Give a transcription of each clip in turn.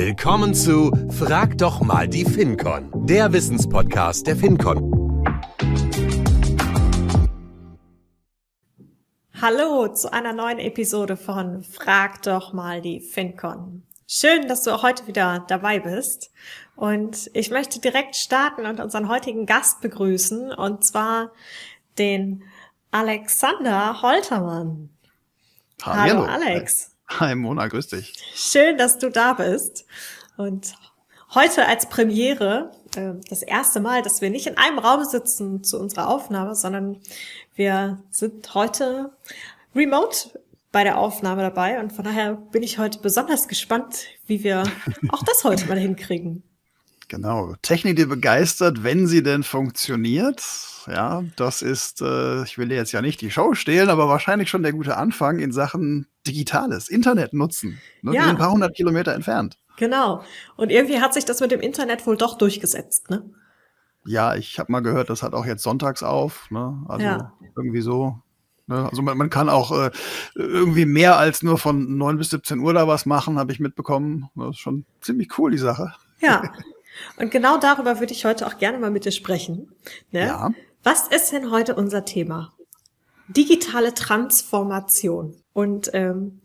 Willkommen zu Frag doch mal die FinCon, der Wissenspodcast der FinCon. Hallo zu einer neuen Episode von Frag doch mal die FinCon. Schön, dass du auch heute wieder dabei bist. Und ich möchte direkt starten und unseren heutigen Gast begrüßen, und zwar den Alexander Holtermann. Hallo, Hallo Alex. Hi Mona, grüß dich. Schön, dass du da bist. Und heute als Premiere, äh, das erste Mal, dass wir nicht in einem Raum sitzen zu unserer Aufnahme, sondern wir sind heute remote bei der Aufnahme dabei. Und von daher bin ich heute besonders gespannt, wie wir auch das heute mal hinkriegen. Genau. Technik, die begeistert, wenn sie denn funktioniert. Ja, das ist, äh, ich will dir jetzt ja nicht die Show stehlen, aber wahrscheinlich schon der gute Anfang in Sachen Digitales, Internet nutzen. Ne? Ja. Wir sind ein paar hundert Kilometer entfernt. Genau. Und irgendwie hat sich das mit dem Internet wohl doch durchgesetzt, ne? Ja, ich habe mal gehört, das hat auch jetzt sonntags auf. Ne? Also ja. irgendwie so. Ne? Also man, man, kann auch äh, irgendwie mehr als nur von 9 bis 17 Uhr da was machen, habe ich mitbekommen. Das ist schon ziemlich cool, die Sache. Ja. Und genau darüber würde ich heute auch gerne mal mit dir sprechen. Ne? Ja. Was ist denn heute unser Thema? Digitale Transformation. Und ähm,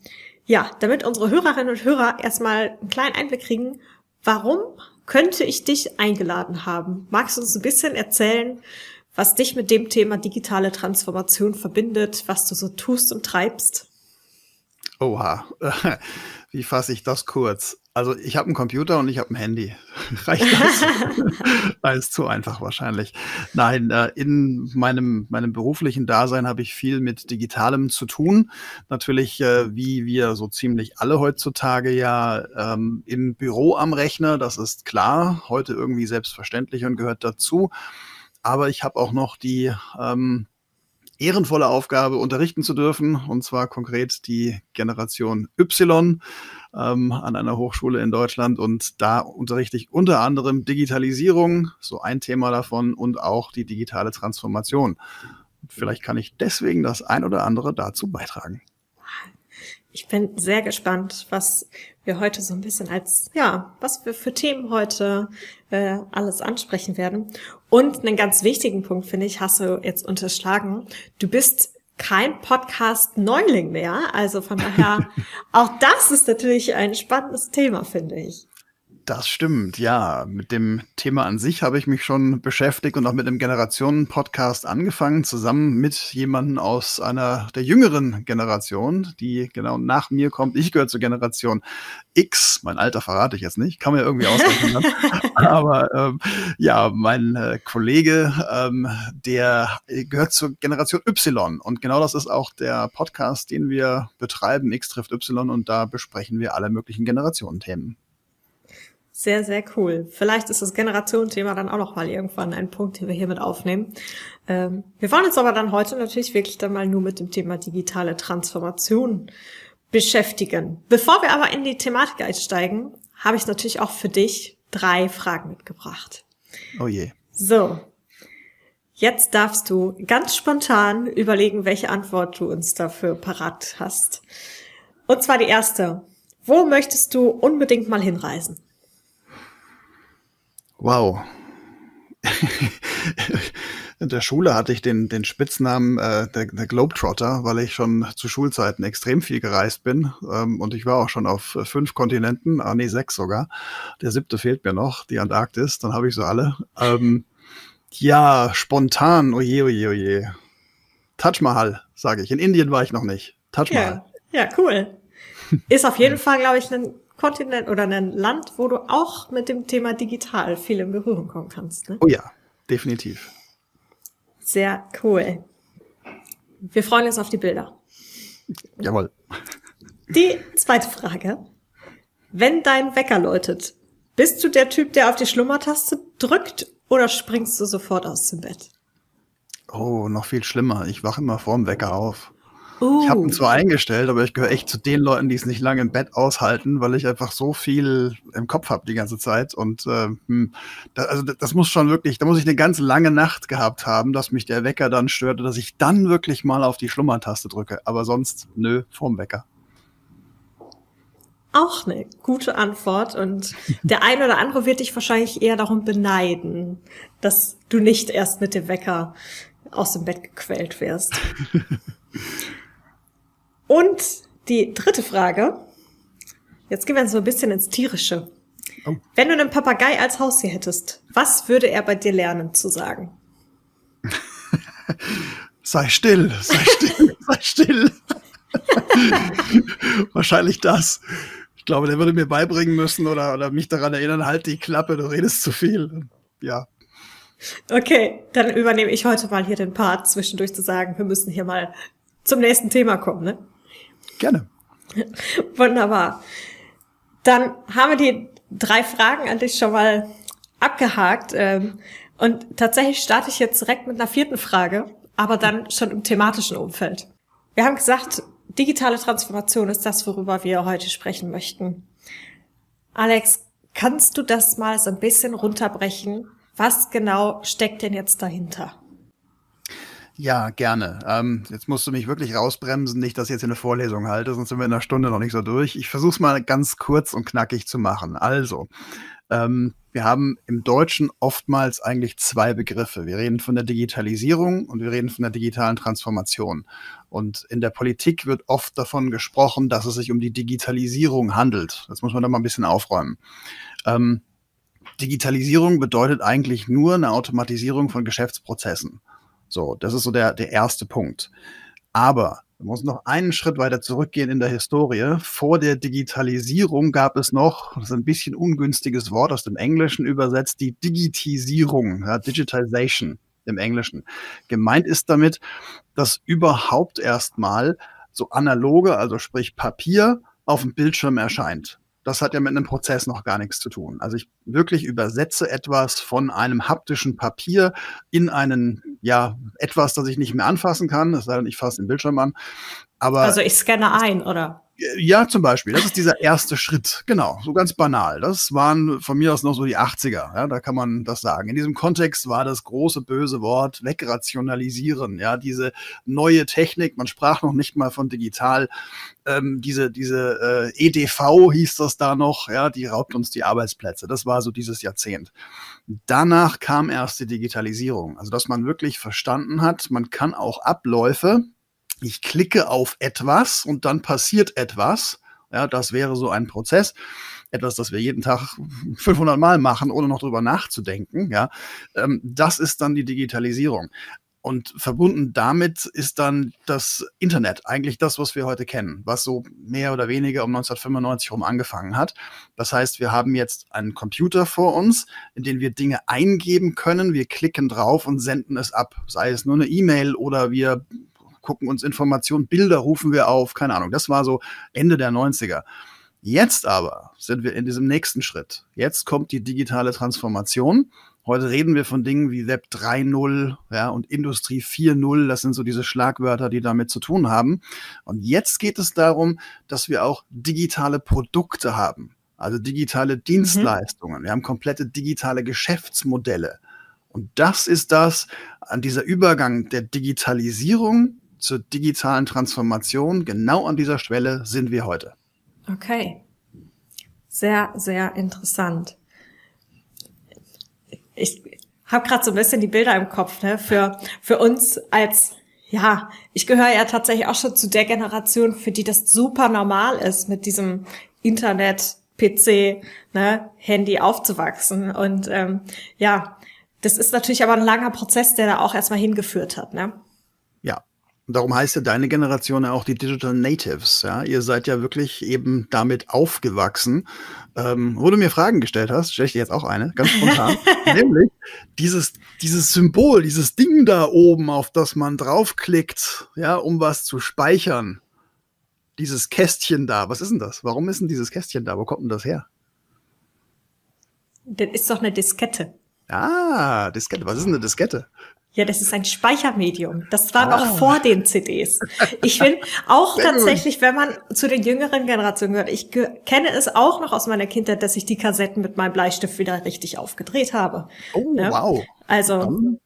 ja, damit unsere Hörerinnen und Hörer erstmal einen kleinen Einblick kriegen, warum könnte ich dich eingeladen haben? Magst du uns ein bisschen erzählen, was dich mit dem Thema digitale Transformation verbindet, was du so tust und treibst? Oha, wie fasse ich das kurz? Also ich habe einen Computer und ich habe ein Handy. Reicht das? das ist zu einfach wahrscheinlich. Nein, äh, in meinem, meinem beruflichen Dasein habe ich viel mit Digitalem zu tun. Natürlich, äh, wie wir so ziemlich alle heutzutage ja ähm, im Büro am Rechner, das ist klar, heute irgendwie selbstverständlich und gehört dazu. Aber ich habe auch noch die ähm, ehrenvolle Aufgabe, unterrichten zu dürfen, und zwar konkret die Generation Y ähm, an einer Hochschule in Deutschland. Und da unterrichte ich unter anderem Digitalisierung, so ein Thema davon, und auch die digitale Transformation. Vielleicht kann ich deswegen das ein oder andere dazu beitragen. Ich bin sehr gespannt, was wir heute so ein bisschen als, ja, was wir für Themen heute äh, alles ansprechen werden. Und einen ganz wichtigen Punkt, finde ich, hast du jetzt unterschlagen. Du bist kein Podcast-Neuling mehr. Also von daher, auch das ist natürlich ein spannendes Thema, finde ich. Das stimmt, ja. Mit dem Thema an sich habe ich mich schon beschäftigt und auch mit einem Generationen-Podcast angefangen, zusammen mit jemandem aus einer der jüngeren Generation, die genau nach mir kommt. Ich gehöre zur Generation X. Mein Alter verrate ich jetzt nicht, kann man ja irgendwie ausrechnen. Ne? Aber ähm, ja, mein äh, Kollege, ähm, der gehört zur Generation Y. Und genau das ist auch der Podcast, den wir betreiben, X trifft Y. Und da besprechen wir alle möglichen Generationenthemen. Sehr, sehr cool. Vielleicht ist das Generationenthema dann auch noch mal irgendwann ein Punkt, den wir hier mit aufnehmen. Ähm, wir wollen uns aber dann heute natürlich wirklich dann mal nur mit dem Thema digitale Transformation beschäftigen. Bevor wir aber in die Thematik einsteigen, habe ich natürlich auch für dich drei Fragen mitgebracht. Oh je. So. Jetzt darfst du ganz spontan überlegen, welche Antwort du uns dafür parat hast. Und zwar die erste. Wo möchtest du unbedingt mal hinreisen? Wow. In der Schule hatte ich den, den Spitznamen äh, der, der Globetrotter, weil ich schon zu Schulzeiten extrem viel gereist bin. Ähm, und ich war auch schon auf fünf Kontinenten, ah nee, sechs sogar. Der siebte fehlt mir noch, die Antarktis, dann habe ich so alle. Ähm, ja, spontan, oje, oje, oje. Taj Mahal, sage ich. In Indien war ich noch nicht. Taj Mahal. Ja, ja cool. Ist auf jeden Fall, glaube ich, ein Kontinent oder ein Land, wo du auch mit dem Thema digital viel in Berührung kommen kannst. Ne? Oh ja, definitiv. Sehr cool. Wir freuen uns auf die Bilder. Jawohl. Die zweite Frage. Wenn dein Wecker läutet, bist du der Typ, der auf die Schlummertaste drückt oder springst du sofort aus dem Bett? Oh, noch viel schlimmer. Ich wache immer vorm Wecker auf. Uh. Ich habe ihn zwar eingestellt, aber ich gehöre echt zu den Leuten, die es nicht lange im Bett aushalten, weil ich einfach so viel im Kopf habe die ganze Zeit. Und äh, hm, da, also das muss schon wirklich, da muss ich eine ganz lange Nacht gehabt haben, dass mich der Wecker dann störte, dass ich dann wirklich mal auf die Schlummertaste drücke. Aber sonst, nö, vorm Wecker. Auch eine gute Antwort und der ein oder andere wird dich wahrscheinlich eher darum beneiden, dass du nicht erst mit dem Wecker aus dem Bett gequält wirst. und die dritte Frage. Jetzt gehen wir so ein bisschen ins Tierische. Oh. Wenn du einen Papagei als Haustier hättest, was würde er bei dir lernen zu sagen? sei still, sei still, sei still. Wahrscheinlich das. Ich glaube, der würde mir beibringen müssen oder, oder mich daran erinnern, halt die Klappe, du redest zu viel. Ja. Okay, dann übernehme ich heute mal hier den Part, zwischendurch zu sagen, wir müssen hier mal zum nächsten Thema kommen, ne? Gerne. Wunderbar. Dann haben wir die drei Fragen an dich schon mal abgehakt. Ähm, und tatsächlich starte ich jetzt direkt mit einer vierten Frage, aber dann schon im thematischen Umfeld. Wir haben gesagt, digitale Transformation ist das, worüber wir heute sprechen möchten. Alex, kannst du das mal so ein bisschen runterbrechen? Was genau steckt denn jetzt dahinter? Ja, gerne. Ähm, jetzt musst du mich wirklich rausbremsen, nicht, dass ich jetzt eine Vorlesung halte, sonst sind wir in einer Stunde noch nicht so durch. Ich versuche es mal ganz kurz und knackig zu machen. Also, ähm, wir haben im Deutschen oftmals eigentlich zwei Begriffe. Wir reden von der Digitalisierung und wir reden von der digitalen Transformation. Und in der Politik wird oft davon gesprochen, dass es sich um die Digitalisierung handelt. Das muss man da mal ein bisschen aufräumen. Ähm, Digitalisierung bedeutet eigentlich nur eine Automatisierung von Geschäftsprozessen. So, das ist so der, der erste Punkt. Aber man muss noch einen Schritt weiter zurückgehen in der Historie. Vor der Digitalisierung gab es noch, das ist ein bisschen ungünstiges Wort aus dem Englischen übersetzt, die Digitisierung, ja, Digitization im Englischen. Gemeint ist damit, dass überhaupt erstmal so analoge, also sprich Papier, auf dem Bildschirm erscheint das hat ja mit einem Prozess noch gar nichts zu tun. Also ich wirklich übersetze etwas von einem haptischen Papier in einen, ja, etwas, das ich nicht mehr anfassen kann, es sei denn, ich fasse den Bildschirm an. Aber also ich scanne ein, oder? Ja, zum Beispiel. Das ist dieser erste Schritt. Genau, so ganz banal. Das waren von mir aus noch so die 80er. Ja, da kann man das sagen. In diesem Kontext war das große böse Wort wegrationalisieren. Ja, diese neue Technik. Man sprach noch nicht mal von digital. Ähm, diese diese äh, EDV hieß das da noch. Ja, die raubt uns die Arbeitsplätze. Das war so dieses Jahrzehnt. Danach kam erst die Digitalisierung. Also, dass man wirklich verstanden hat, man kann auch Abläufe ich klicke auf etwas und dann passiert etwas. Ja, das wäre so ein Prozess. Etwas, das wir jeden Tag 500 Mal machen, ohne noch drüber nachzudenken. Ja, ähm, das ist dann die Digitalisierung. Und verbunden damit ist dann das Internet, eigentlich das, was wir heute kennen, was so mehr oder weniger um 1995 herum angefangen hat. Das heißt, wir haben jetzt einen Computer vor uns, in den wir Dinge eingeben können. Wir klicken drauf und senden es ab, sei es nur eine E-Mail oder wir gucken uns Informationen, Bilder rufen wir auf, keine Ahnung. Das war so Ende der 90er. Jetzt aber sind wir in diesem nächsten Schritt. Jetzt kommt die digitale Transformation. Heute reden wir von Dingen wie Web 3.0 ja, und Industrie 4.0. Das sind so diese Schlagwörter, die damit zu tun haben. Und jetzt geht es darum, dass wir auch digitale Produkte haben. Also digitale mhm. Dienstleistungen. Mhm. Wir haben komplette digitale Geschäftsmodelle. Und das ist das an dieser Übergang der Digitalisierung zur digitalen Transformation. Genau an dieser Schwelle sind wir heute. Okay. Sehr, sehr interessant. Ich habe gerade so ein bisschen die Bilder im Kopf, ne? Für, für uns als, ja, ich gehöre ja tatsächlich auch schon zu der Generation, für die das super normal ist, mit diesem Internet, PC, ne, Handy aufzuwachsen. Und ähm, ja, das ist natürlich aber ein langer Prozess, der da auch erstmal hingeführt hat, ne? Ja, Darum heißt ja deine Generation ja auch die Digital Natives. Ja, ihr seid ja wirklich eben damit aufgewachsen. Ähm, wo du mir Fragen gestellt hast, stelle ich dir jetzt auch eine, ganz spontan. Nämlich dieses, dieses Symbol, dieses Ding da oben, auf das man draufklickt, ja, um was zu speichern. Dieses Kästchen da, was ist denn das? Warum ist denn dieses Kästchen da? Wo kommt denn das her? Das ist doch eine Diskette. Ah, Diskette. Was ist denn eine Diskette? Ja, das ist ein Speichermedium. Das war noch vor den CDs. Ich finde auch tatsächlich, wenn man zu den jüngeren Generationen gehört, ich kenne es auch noch aus meiner Kindheit, dass ich die Kassetten mit meinem Bleistift wieder richtig aufgedreht habe. Oh, ne? wow. Also,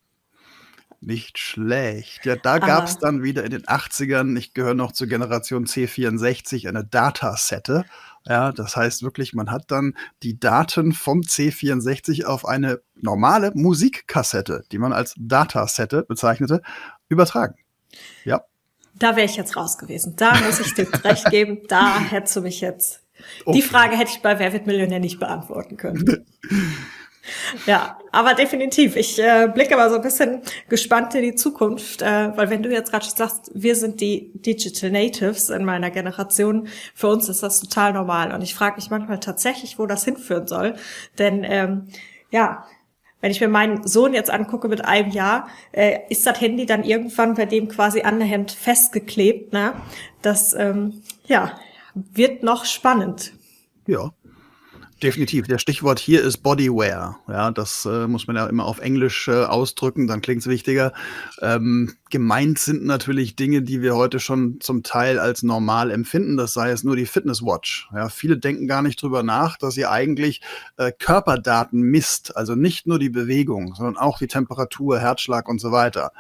Nicht schlecht. Ja, da gab es dann wieder in den 80ern, ich gehöre noch zur Generation C64, eine Datasette. Ja, das heißt wirklich, man hat dann die Daten vom C64 auf eine normale Musikkassette, die man als Datasette bezeichnete, übertragen. Ja. Da wäre ich jetzt raus gewesen. Da muss ich dir recht geben. Da hättest du mich jetzt. Okay. Die Frage hätte ich bei Wer wird Millionär nicht beantworten können. Ja, aber definitiv. Ich äh, blicke aber so ein bisschen gespannt in die Zukunft, äh, weil wenn du jetzt gerade sagst, wir sind die Digital Natives in meiner Generation, für uns ist das total normal. Und ich frage mich manchmal tatsächlich, wo das hinführen soll. Denn ähm, ja, wenn ich mir meinen Sohn jetzt angucke mit einem Jahr, äh, ist das Handy dann irgendwann bei dem quasi an der Hemd festgeklebt. Ne? Das ähm, ja wird noch spannend. Ja, Definitiv. Der Stichwort hier ist Bodywear. Ja, das äh, muss man ja immer auf Englisch äh, ausdrücken, dann klingt es wichtiger. Ähm, gemeint sind natürlich Dinge, die wir heute schon zum Teil als normal empfinden. Das sei es nur die Fitnesswatch. Ja, viele denken gar nicht drüber nach, dass ihr eigentlich äh, Körperdaten misst. Also nicht nur die Bewegung, sondern auch die Temperatur, Herzschlag und so weiter.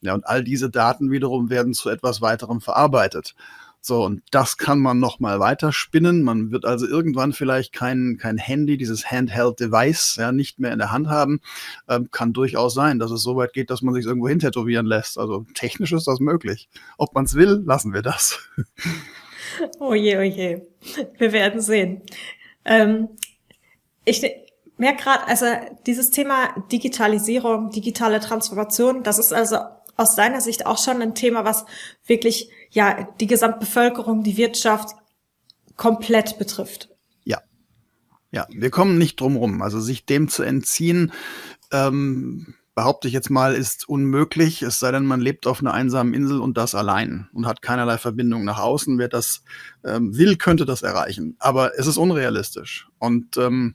Ja, und all diese Daten wiederum werden zu etwas weiterem verarbeitet. So, und das kann man nochmal weiter spinnen. Man wird also irgendwann vielleicht kein, kein Handy, dieses Handheld-Device, ja, nicht mehr in der Hand haben. Ähm, kann durchaus sein, dass es so weit geht, dass man sich irgendwo hintätowieren lässt. Also technisch ist das möglich. Ob man es will, lassen wir das. Oh je, oh je. Wir werden sehen. Ähm, ich merke gerade, also dieses Thema Digitalisierung, digitale Transformation, das ist also aus deiner Sicht auch schon ein Thema, was wirklich ja die Gesamtbevölkerung, die Wirtschaft komplett betrifft. Ja, ja, wir kommen nicht drum rum. Also sich dem zu entziehen, ähm, behaupte ich jetzt mal, ist unmöglich. Es sei denn, man lebt auf einer einsamen Insel und das allein und hat keinerlei Verbindung nach außen. Wer das ähm, will, könnte das erreichen. Aber es ist unrealistisch. Und ähm,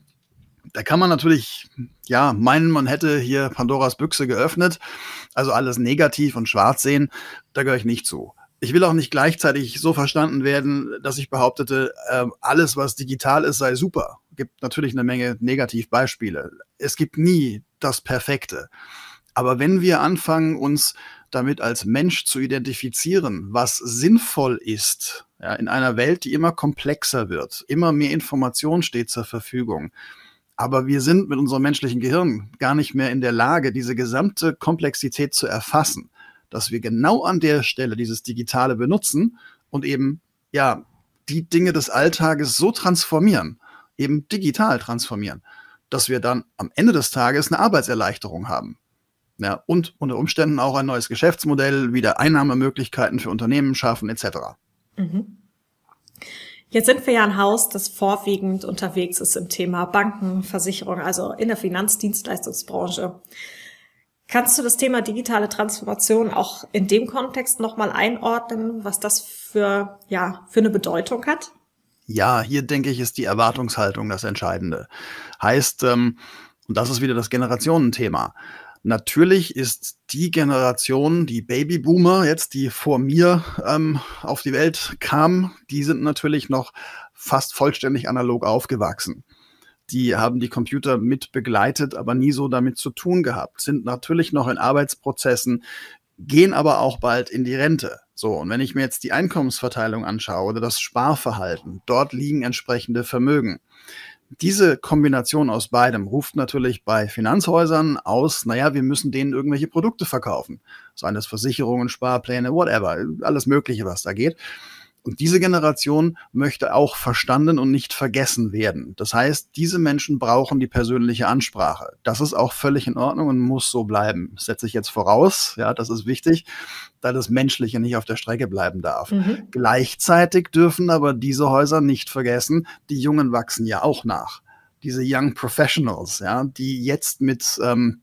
da kann man natürlich, ja, meinen, man hätte hier Pandoras Büchse geöffnet, also alles negativ und schwarz sehen. Da gehöre ich nicht zu ich will auch nicht gleichzeitig so verstanden werden, dass ich behauptete, äh, alles, was digital ist, sei super. Gibt natürlich eine Menge Negativbeispiele. Es gibt nie das Perfekte. Aber wenn wir anfangen, uns damit als Mensch zu identifizieren, was sinnvoll ist, ja, in einer Welt, die immer komplexer wird, immer mehr Information steht zur Verfügung, aber wir sind mit unserem menschlichen Gehirn gar nicht mehr in der Lage, diese gesamte Komplexität zu erfassen dass wir genau an der Stelle dieses Digitale benutzen und eben, ja, die Dinge des Alltages so transformieren, eben digital transformieren, dass wir dann am Ende des Tages eine Arbeitserleichterung haben. Ja, und unter Umständen auch ein neues Geschäftsmodell, wieder Einnahmemöglichkeiten für Unternehmen schaffen, etc. Mhm. Jetzt sind wir ja ein Haus, das vorwiegend unterwegs ist im Thema Banken, Versicherung, also in der Finanzdienstleistungsbranche. Kannst du das Thema digitale Transformation auch in dem Kontext nochmal einordnen, was das für, ja, für eine Bedeutung hat? Ja, hier denke ich, ist die Erwartungshaltung das Entscheidende. Heißt, ähm, und das ist wieder das Generationenthema. Natürlich ist die Generation, die Babyboomer jetzt, die vor mir ähm, auf die Welt kam, die sind natürlich noch fast vollständig analog aufgewachsen die haben die Computer mit begleitet, aber nie so damit zu tun gehabt, sind natürlich noch in Arbeitsprozessen, gehen aber auch bald in die Rente. So, und wenn ich mir jetzt die Einkommensverteilung anschaue oder das Sparverhalten, dort liegen entsprechende Vermögen. Diese Kombination aus beidem ruft natürlich bei Finanzhäusern aus, naja, wir müssen denen irgendwelche Produkte verkaufen. Seien das Versicherungen, Sparpläne, whatever, alles Mögliche, was da geht. Und diese Generation möchte auch verstanden und nicht vergessen werden. Das heißt, diese Menschen brauchen die persönliche Ansprache. Das ist auch völlig in Ordnung und muss so bleiben. Das setze ich jetzt voraus. Ja, das ist wichtig, da das Menschliche nicht auf der Strecke bleiben darf. Mhm. Gleichzeitig dürfen aber diese Häuser nicht vergessen, die Jungen wachsen ja auch nach. Diese Young Professionals, ja, die jetzt mit ähm,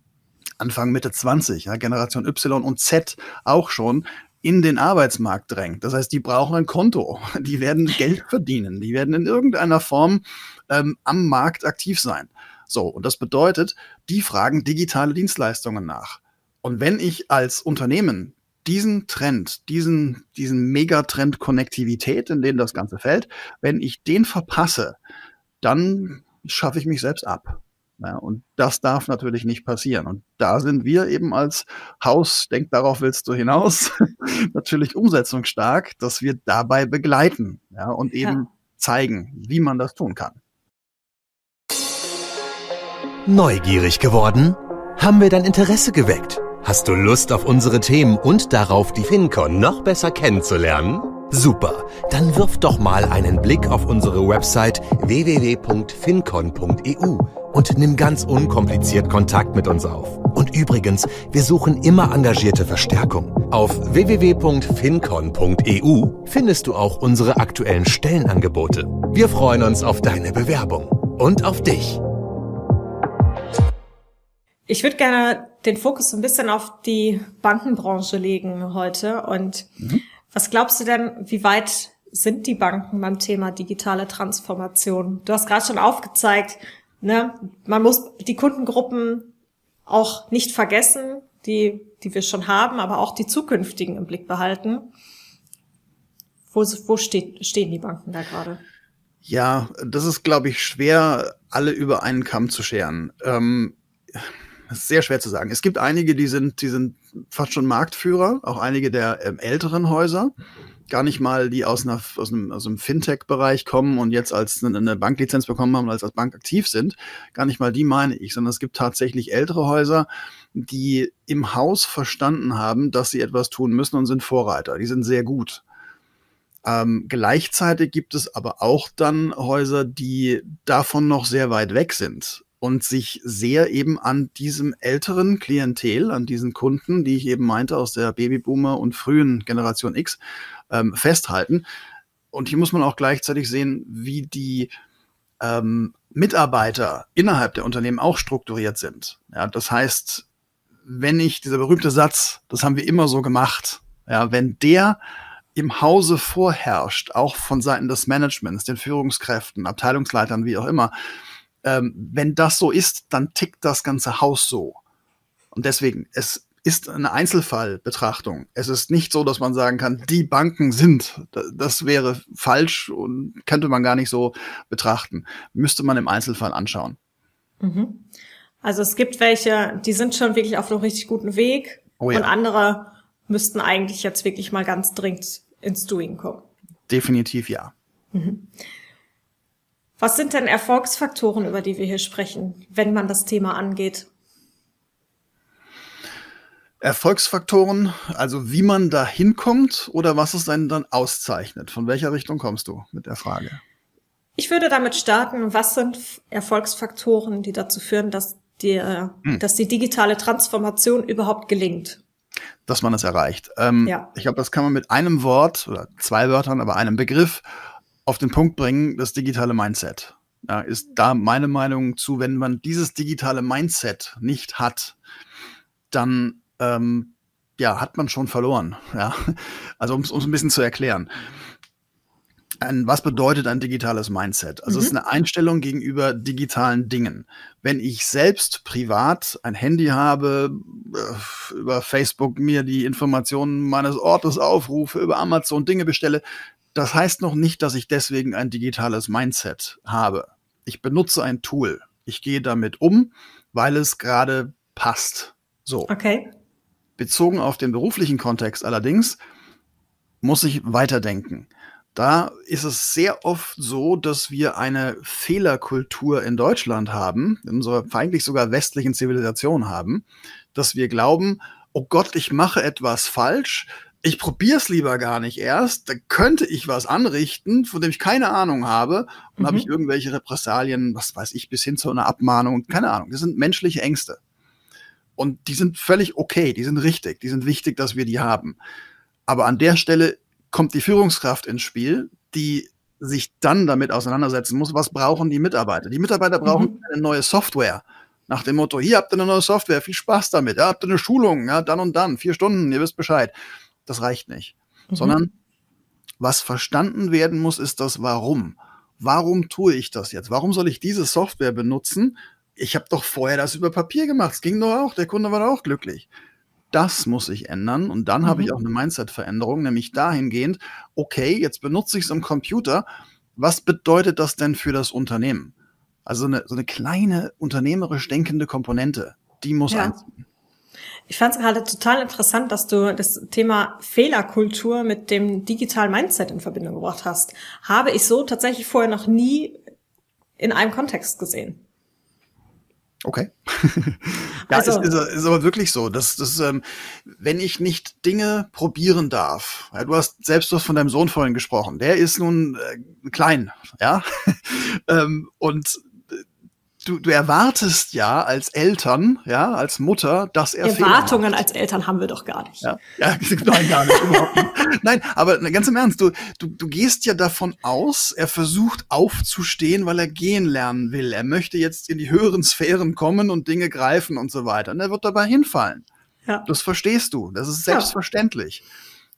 Anfang Mitte 20, ja, Generation Y und Z auch schon in den Arbeitsmarkt drängt. Das heißt, die brauchen ein Konto, die werden Geld verdienen, die werden in irgendeiner Form ähm, am Markt aktiv sein. So, und das bedeutet, die fragen digitale Dienstleistungen nach. Und wenn ich als Unternehmen diesen Trend, diesen, diesen Megatrend Konnektivität, in den das Ganze fällt, wenn ich den verpasse, dann schaffe ich mich selbst ab. Ja, und das darf natürlich nicht passieren. Und da sind wir eben als Haus, denk darauf willst du hinaus, natürlich umsetzungsstark, dass wir dabei begleiten ja, und eben ja. zeigen, wie man das tun kann. Neugierig geworden? Haben wir dein Interesse geweckt? Hast du Lust auf unsere Themen und darauf, die FinCon noch besser kennenzulernen? Super, dann wirf doch mal einen Blick auf unsere Website www.fincon.eu und nimm ganz unkompliziert Kontakt mit uns auf. Und übrigens, wir suchen immer engagierte Verstärkung. Auf www.fincon.eu findest du auch unsere aktuellen Stellenangebote. Wir freuen uns auf deine Bewerbung und auf dich. Ich würde gerne den Fokus ein bisschen auf die Bankenbranche legen heute. Und mhm. Was glaubst du denn, wie weit sind die Banken beim Thema digitale Transformation? Du hast gerade schon aufgezeigt, ne, man muss die Kundengruppen auch nicht vergessen, die, die wir schon haben, aber auch die zukünftigen im Blick behalten. Wo, wo steht, stehen die Banken da gerade? Ja, das ist, glaube ich, schwer, alle über einen Kamm zu scheren. Ähm, sehr schwer zu sagen. Es gibt einige, die sind, die sind fast schon Marktführer, auch einige der ähm, älteren Häuser. Gar nicht mal, die aus, einer, aus einem, aus einem Fintech-Bereich kommen und jetzt als eine, Banklizenz bekommen haben als, als Bank aktiv sind. Gar nicht mal die meine ich, sondern es gibt tatsächlich ältere Häuser, die im Haus verstanden haben, dass sie etwas tun müssen und sind Vorreiter. Die sind sehr gut. Ähm, gleichzeitig gibt es aber auch dann Häuser, die davon noch sehr weit weg sind und sich sehr eben an diesem älteren Klientel, an diesen Kunden, die ich eben meinte aus der Babyboomer und frühen Generation X, ähm, festhalten. Und hier muss man auch gleichzeitig sehen, wie die ähm, Mitarbeiter innerhalb der Unternehmen auch strukturiert sind. Ja, das heißt, wenn ich dieser berühmte Satz, das haben wir immer so gemacht, ja, wenn der im Hause vorherrscht, auch von Seiten des Managements, den Führungskräften, Abteilungsleitern, wie auch immer, ähm, wenn das so ist, dann tickt das ganze Haus so. Und deswegen, es ist eine Einzelfallbetrachtung. Es ist nicht so, dass man sagen kann, die Banken sind. Das wäre falsch und könnte man gar nicht so betrachten. Müsste man im Einzelfall anschauen. Mhm. Also es gibt welche, die sind schon wirklich auf einem richtig guten Weg oh ja. und andere müssten eigentlich jetzt wirklich mal ganz dringend ins Doing kommen. Definitiv ja. Mhm. Was sind denn Erfolgsfaktoren, über die wir hier sprechen, wenn man das Thema angeht? Erfolgsfaktoren, also wie man da hinkommt oder was es denn dann auszeichnet? Von welcher Richtung kommst du mit der Frage? Ich würde damit starten, was sind Erfolgsfaktoren, die dazu führen, dass die, hm. dass die digitale Transformation überhaupt gelingt? Dass man es erreicht. Ähm, ja. Ich glaube, das kann man mit einem Wort oder zwei Wörtern, aber einem Begriff auf den Punkt bringen, das digitale Mindset. Ja, ist da meine Meinung zu, wenn man dieses digitale Mindset nicht hat, dann ähm, ja, hat man schon verloren. Ja? Also um es ein bisschen zu erklären. Ein, was bedeutet ein digitales Mindset? Also mhm. es ist mhm. eine Einstellung gegenüber digitalen Dingen. Wenn ich selbst privat ein Handy habe, äh, über Facebook mir die Informationen meines Ortes aufrufe, über Amazon Dinge bestelle, das heißt noch nicht, dass ich deswegen ein digitales Mindset habe. Ich benutze ein Tool. Ich gehe damit um, weil es gerade passt. So. Okay. Bezogen auf den beruflichen Kontext allerdings muss ich weiterdenken. Da ist es sehr oft so, dass wir eine Fehlerkultur in Deutschland haben, in unserer eigentlich sogar westlichen Zivilisation haben, dass wir glauben, oh Gott, ich mache etwas falsch, ich probiere es lieber gar nicht erst, da könnte ich was anrichten, von dem ich keine Ahnung habe, und mhm. habe ich irgendwelche Repressalien, was weiß ich, bis hin zu einer Abmahnung, keine Ahnung. Das sind menschliche Ängste. Und die sind völlig okay, die sind richtig, die sind wichtig, dass wir die haben. Aber an der Stelle kommt die Führungskraft ins Spiel, die sich dann damit auseinandersetzen muss, was brauchen die Mitarbeiter. Die Mitarbeiter brauchen mhm. eine neue Software. Nach dem Motto, hier habt ihr eine neue Software, viel Spaß damit, ja, habt ihr eine Schulung, ja, dann und dann, vier Stunden, ihr wisst Bescheid das reicht nicht. Mhm. Sondern was verstanden werden muss, ist das Warum. Warum tue ich das jetzt? Warum soll ich diese Software benutzen? Ich habe doch vorher das über Papier gemacht. Es ging doch auch. Der Kunde war doch auch glücklich. Das muss sich ändern und dann mhm. habe ich mhm. auch eine Mindset-Veränderung, nämlich dahingehend, okay, jetzt benutze ich es am Computer. Was bedeutet das denn für das Unternehmen? Also eine, so eine kleine unternehmerisch denkende Komponente, die muss ja. einziehen. Ich fand es gerade total interessant, dass du das Thema Fehlerkultur mit dem digitalen Mindset in Verbindung gebracht hast. Habe ich so tatsächlich vorher noch nie in einem Kontext gesehen. Okay. ja, also, ist, ist, ist aber wirklich so. Dass, dass, ähm, wenn ich nicht Dinge probieren darf, ja, du hast selbst was von deinem Sohn vorhin gesprochen, der ist nun äh, klein, ja. ähm, und du, du erwartest ja als Eltern, ja, als Mutter, dass er Erwartungen als Eltern haben wir doch gar nicht. Ja, ja nein, gar nicht, überhaupt nicht. Nein, aber ganz im Ernst, du, du, du gehst ja davon aus, er versucht aufzustehen, weil er gehen lernen will. Er möchte jetzt in die höheren Sphären kommen und Dinge greifen und so weiter. Und er wird dabei hinfallen. Ja. Das verstehst du. Das ist selbstverständlich. Ja.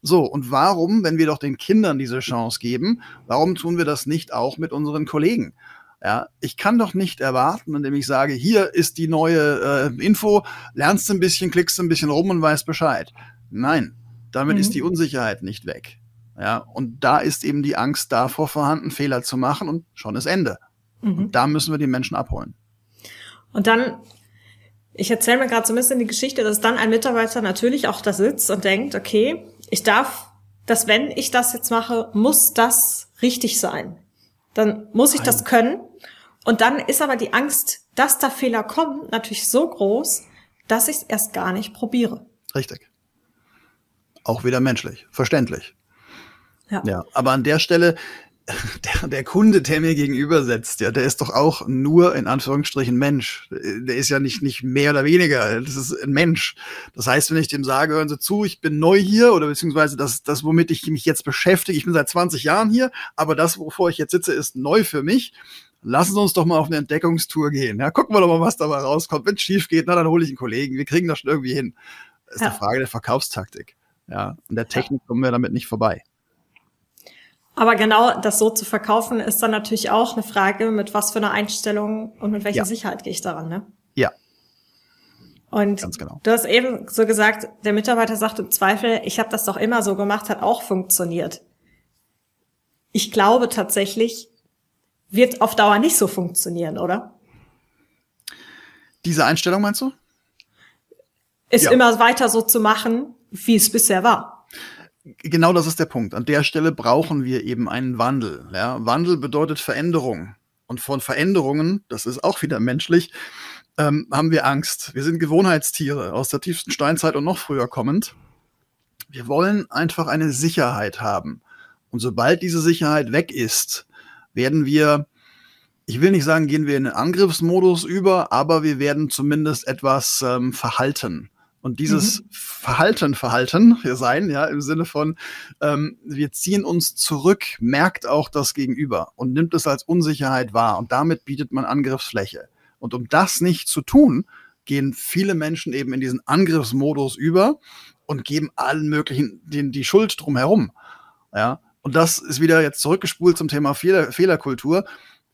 So, und warum, wenn wir doch den Kindern diese Chance geben, warum tun wir das nicht auch mit unseren Kollegen? Ja, ich kann doch nicht erwarten, indem ich sage, hier ist die neue äh, Info, lernst ein bisschen, klickst ein bisschen rum und weißt Bescheid. Nein, damit mhm. ist die Unsicherheit nicht weg. Ja, und da ist eben die Angst davor vorhanden, Fehler zu machen und schon ist Ende. Mhm. Und da müssen wir die Menschen abholen. Und dann, ich erzähle mir gerade so ein bisschen die Geschichte, dass dann ein Mitarbeiter natürlich auch da sitzt und denkt, okay, ich darf, dass wenn ich das jetzt mache, muss das richtig sein. Dann muss ich Nein. das können. Und dann ist aber die Angst, dass da Fehler kommen, natürlich so groß, dass ich es erst gar nicht probiere. Richtig. Auch wieder menschlich, verständlich. Ja. ja. Aber an der Stelle, der, der Kunde, der mir gegenüber sitzt, ja, der ist doch auch nur in Anführungsstrichen Mensch. Der ist ja nicht, nicht mehr oder weniger. Das ist ein Mensch. Das heißt, wenn ich dem sage, hören Sie zu, ich bin neu hier oder beziehungsweise das, das, womit ich mich jetzt beschäftige, ich bin seit 20 Jahren hier, aber das, wovor ich jetzt sitze, ist neu für mich. Lassen Sie uns doch mal auf eine Entdeckungstour gehen. Ja, gucken wir doch mal, was dabei rauskommt. Wenn es schief geht, na, dann hole ich einen Kollegen. Wir kriegen das schon irgendwie hin. Das ist ja. eine Frage der Verkaufstaktik. Ja, und der Technik kommen wir damit nicht vorbei. Aber genau das so zu verkaufen, ist dann natürlich auch eine Frage, mit was für einer Einstellung und mit welcher ja. Sicherheit gehe ich daran, ne? Ja. Und genau. du hast eben so gesagt, der Mitarbeiter sagt im Zweifel, ich habe das doch immer so gemacht, hat auch funktioniert. Ich glaube tatsächlich, wird auf Dauer nicht so funktionieren, oder? Diese Einstellung meinst du? Ist ja. immer weiter so zu machen, wie es bisher war genau das ist der Punkt. An der Stelle brauchen wir eben einen Wandel. Ja? Wandel bedeutet Veränderung. Und von Veränderungen, das ist auch wieder menschlich, ähm, haben wir Angst. Wir sind Gewohnheitstiere aus der tiefsten Steinzeit und noch früher kommend. Wir wollen einfach eine Sicherheit haben. Und sobald diese Sicherheit weg ist, werden wir, ich will nicht sagen, gehen wir in den Angriffsmodus über, aber wir werden zumindest etwas ähm, verhalten. Und dieses mhm. Verhalten, Verhalten hier sein, ja, im Sinne von, ähm, wir ziehen uns zurück, merkt auch das Gegenüber und nimmt es als Unsicherheit wahr. Und damit bietet man Angriffsfläche. Und um das nicht zu tun, gehen viele Menschen eben in diesen Angriffsmodus über und geben allen möglichen den, die Schuld drumherum. Ja, und das ist wieder jetzt zurückgespult zum Thema Fehler, Fehlerkultur.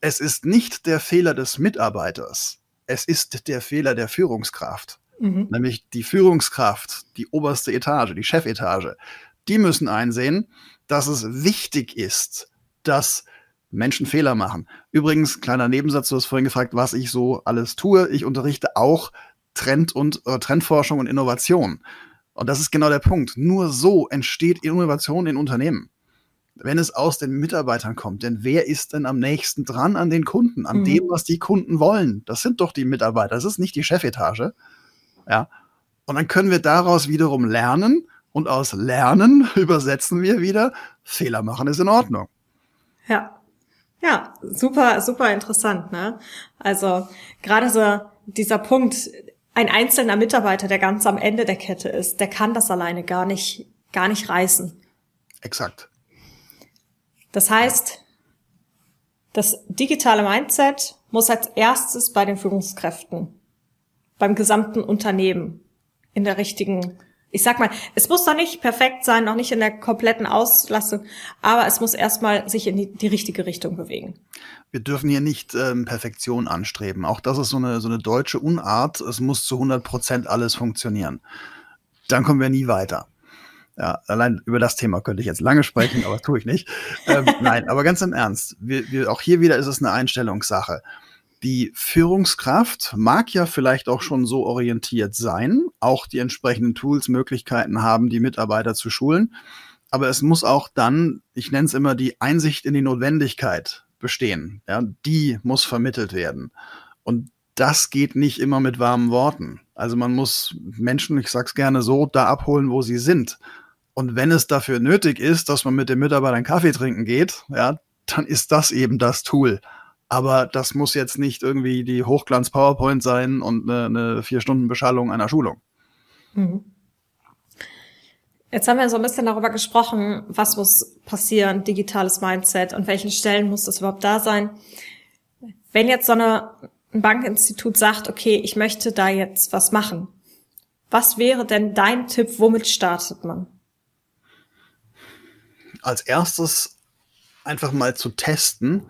Es ist nicht der Fehler des Mitarbeiters. Es ist der Fehler der Führungskraft. Mhm. Nämlich die Führungskraft, die oberste Etage, die Chefetage. Die müssen einsehen, dass es wichtig ist, dass Menschen Fehler machen. Übrigens, kleiner Nebensatz, du hast vorhin gefragt, was ich so alles tue. Ich unterrichte auch Trend und äh, Trendforschung und Innovation. Und das ist genau der Punkt. Nur so entsteht Innovation in Unternehmen. Wenn es aus den Mitarbeitern kommt, denn wer ist denn am nächsten dran an den Kunden, an mhm. dem, was die Kunden wollen? Das sind doch die Mitarbeiter, das ist nicht die Chefetage. Ja. Und dann können wir daraus wiederum lernen und aus Lernen übersetzen wir wieder, Fehler machen ist in Ordnung. Ja. Ja, super, super interessant, ne? Also, gerade so dieser Punkt, ein einzelner Mitarbeiter, der ganz am Ende der Kette ist, der kann das alleine gar nicht, gar nicht reißen. Exakt. Das heißt, das digitale Mindset muss als erstes bei den Führungskräften beim gesamten Unternehmen in der richtigen, ich sag mal, es muss doch nicht perfekt sein, noch nicht in der kompletten Auslastung, aber es muss erstmal sich in die, die richtige Richtung bewegen. Wir dürfen hier nicht ähm, Perfektion anstreben. Auch das ist so eine, so eine deutsche Unart. Es muss zu 100 Prozent alles funktionieren. Dann kommen wir nie weiter. Ja, allein über das Thema könnte ich jetzt lange sprechen, aber tue ich nicht. Ähm, nein, aber ganz im Ernst, wir, wir, auch hier wieder ist es eine Einstellungssache Die Führungskraft mag ja vielleicht auch schon so orientiert sein, auch die entsprechenden Tools, Möglichkeiten haben, die Mitarbeiter zu schulen. Aber es muss auch dann, ich nenne es immer die Einsicht in die Notwendigkeit bestehen. Ja, die muss vermittelt werden. Und das geht nicht immer mit warmen Worten. Also man muss Menschen, ich sag's gerne so, da abholen, wo sie sind. Und wenn es dafür nötig ist, dass man mit dem Mitarbeiter einen Kaffee trinken geht, ja, dann ist das eben das Tool. Aber das muss jetzt nicht irgendwie die Hochglanz-PowerPoint sein und eine, eine vier Stunden Beschallung einer Schulung. Mhm. Jetzt haben wir so ein bisschen darüber gesprochen, was muss passieren, digitales Mindset, und welchen Stellen muss das überhaupt da sein. Wenn jetzt so eine, ein Bankinstitut sagt, okay, ich möchte da jetzt was machen, was wäre denn dein Tipp, womit startet man? Als erstes einfach mal zu testen,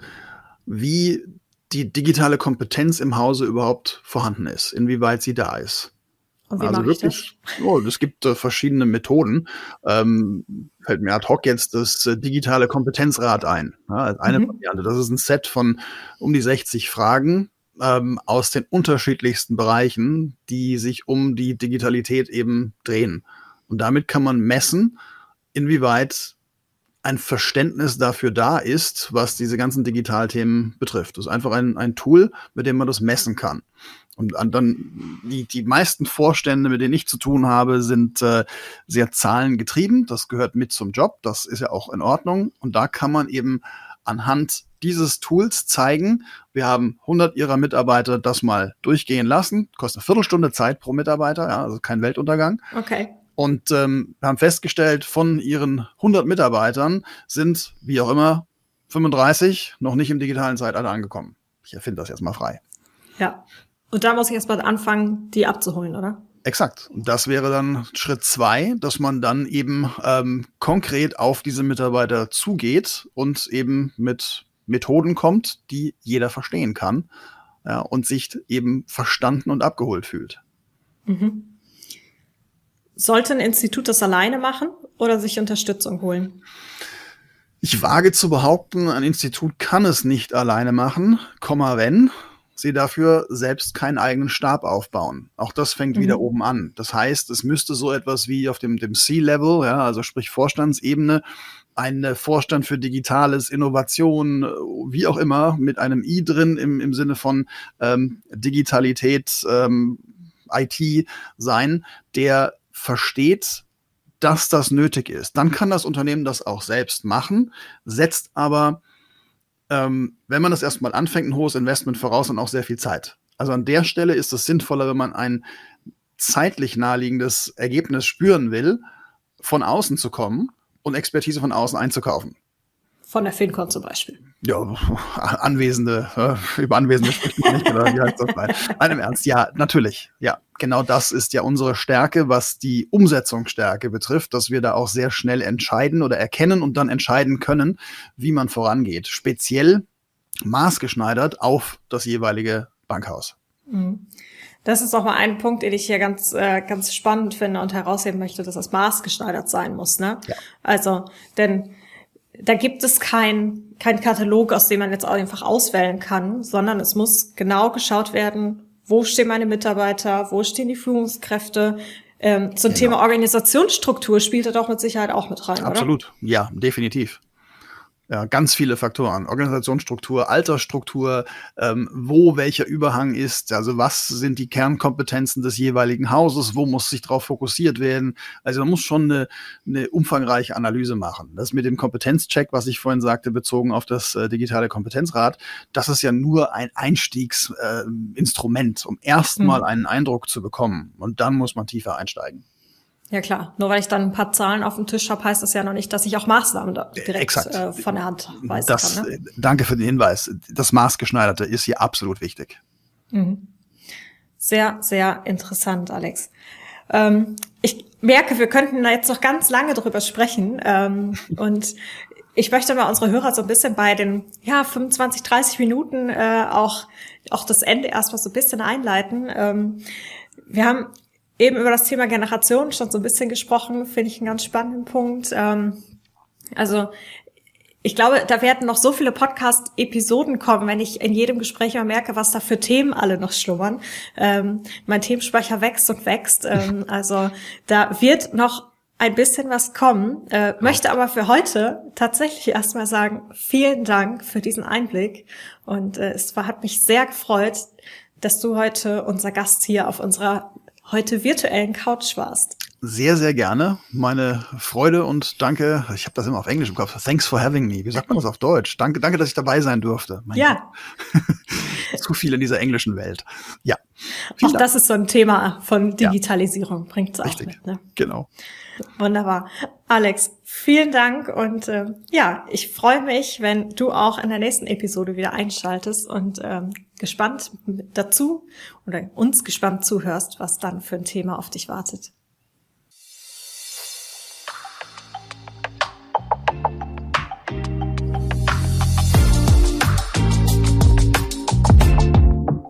wie die digitale Kompetenz im Hause überhaupt vorhanden ist, inwieweit sie da ist. Also wirklich, oh, es gibt äh, verschiedene Methoden. Ähm, fällt mir ad hoc jetzt das äh, digitale Kompetenzrad ein. Ja, eine mhm. Variante. Das ist ein Set von um die 60 Fragen ähm, aus den unterschiedlichsten Bereichen, die sich um die Digitalität eben drehen. Und damit kann man messen, inwieweit ein Verständnis dafür da ist, was diese ganzen Digitalthemen betrifft. Das ist einfach ein, ein Tool, mit dem man das messen kann. Und dann die, die meisten Vorstände, mit denen ich zu tun habe, sind äh, sehr zahlengetrieben. Das gehört mit zum Job. Das ist ja auch in Ordnung. Und da kann man eben anhand dieses Tools zeigen, wir haben 100 ihrer Mitarbeiter das mal durchgehen lassen. Kostet eine Viertelstunde Zeit pro Mitarbeiter, ja, also kein Weltuntergang. Okay. Und ähm, haben festgestellt, von ihren 100 Mitarbeitern sind, wie auch immer, 35 noch nicht im digitalen Zeitalter angekommen. Ich erfinde das jetzt mal frei. Ja. Und da muss ich erst mal anfangen, die abzuholen, oder? Exakt. Und das wäre dann Schritt zwei, dass man dann eben ähm, konkret auf diese Mitarbeiter zugeht und eben mit Methoden kommt, die jeder verstehen kann ja, und sich eben verstanden und abgeholt fühlt. Mhm. Sollte ein Institut das alleine machen oder sich Unterstützung holen? Ich wage zu behaupten, ein Institut kann es nicht alleine machen, Komma wenn sie dafür selbst keinen eigenen Stab aufbauen. Auch das fängt mhm. wieder oben an. Das heißt, es müsste so etwas wie auf dem, dem C-Level, ja, also sprich Vorstandsebene, ein Vorstand für Digitales, Innovation, wie auch immer, mit einem I drin im, im Sinne von ähm, Digitalität, ähm, IT sein, der versteht, dass das nötig ist. Dann kann das Unternehmen das auch selbst machen, setzt aber, ähm, wenn man das erstmal anfängt, ein hohes Investment voraus und auch sehr viel Zeit. Also an der Stelle ist es sinnvoller, wenn man ein zeitlich naheliegendes Ergebnis spüren will, von außen zu kommen und Expertise von außen einzukaufen. Von der FinCon zum Beispiel. Ja, Anwesende, über Anwesende spricht man nicht, oder wie heißt das? Nein, Nein, im Ernst, ja, natürlich. Ja, genau das ist ja unsere Stärke, was die Umsetzungsstärke betrifft, dass wir da auch sehr schnell entscheiden oder erkennen und dann entscheiden können, wie man vorangeht. Speziell maßgeschneidert auf das jeweilige Bankhaus. Mhm. Das ist auch mal ein Punkt, den ich hier ganz, äh, ganz spannend finde und herausheben möchte, dass das maßgeschneidert sein muss. Ne? Ja. Also, denn da gibt es kein, kein Katalog, aus dem man jetzt auch einfach auswählen kann, sondern es muss genau geschaut werden, wo stehen meine Mitarbeiter, wo stehen die Führungskräfte. Ähm, zum genau. Thema Organisationsstruktur spielt er doch mit Sicherheit auch mit rein. Absolut, oder? ja, definitiv. Ja, ganz viele Faktoren. Organisationsstruktur, Altersstruktur, ähm, wo welcher Überhang ist, also was sind die Kernkompetenzen des jeweiligen Hauses, wo muss sich darauf fokussiert werden. Also man muss schon eine, eine umfangreiche Analyse machen. Das mit dem Kompetenzcheck, was ich vorhin sagte, bezogen auf das äh, digitale Kompetenzrad, das ist ja nur ein Einstiegsinstrument, äh, um erstmal mhm. einen Eindruck zu bekommen. Und dann muss man tiefer einsteigen. Ja klar, nur weil ich dann ein paar Zahlen auf dem Tisch habe, heißt das ja noch nicht, dass ich auch Maßnahmen direkt äh, von der Hand weisen das, kann. Ne? Danke für den Hinweis. Das Maßgeschneiderte ist hier absolut wichtig. Mhm. Sehr, sehr interessant, Alex. Ähm, ich merke, wir könnten da jetzt noch ganz lange drüber sprechen. Ähm, und ich möchte mal unsere Hörer so ein bisschen bei den ja 25, 30 Minuten äh, auch auch das Ende erstmal so ein bisschen einleiten. Ähm, wir haben eben über das Thema Generation schon so ein bisschen gesprochen, finde ich einen ganz spannenden Punkt. Ähm, also ich glaube, da werden noch so viele Podcast-Episoden kommen, wenn ich in jedem Gespräch mal merke, was da für Themen alle noch schlummern. Ähm, mein Themenspeicher wächst und wächst. Ähm, also da wird noch ein bisschen was kommen. Äh, möchte aber für heute tatsächlich erstmal sagen, vielen Dank für diesen Einblick. Und äh, es war, hat mich sehr gefreut, dass du heute unser Gast hier auf unserer heute virtuellen Couch warst sehr, sehr gerne. Meine Freude und danke. Ich habe das immer auf Englisch im Kopf. Thanks for having me. Wie sagt man das auf Deutsch? Danke, danke, dass ich dabei sein durfte. Mein ja. Zu viel in dieser englischen Welt. Ja. Auch Dank. das ist so ein Thema von Digitalisierung. Ja. Bringt es auch Richtig. mit. Ne? Genau. Wunderbar. Alex, vielen Dank und äh, ja, ich freue mich, wenn du auch in der nächsten Episode wieder einschaltest und ähm, gespannt dazu oder uns gespannt zuhörst, was dann für ein Thema auf dich wartet.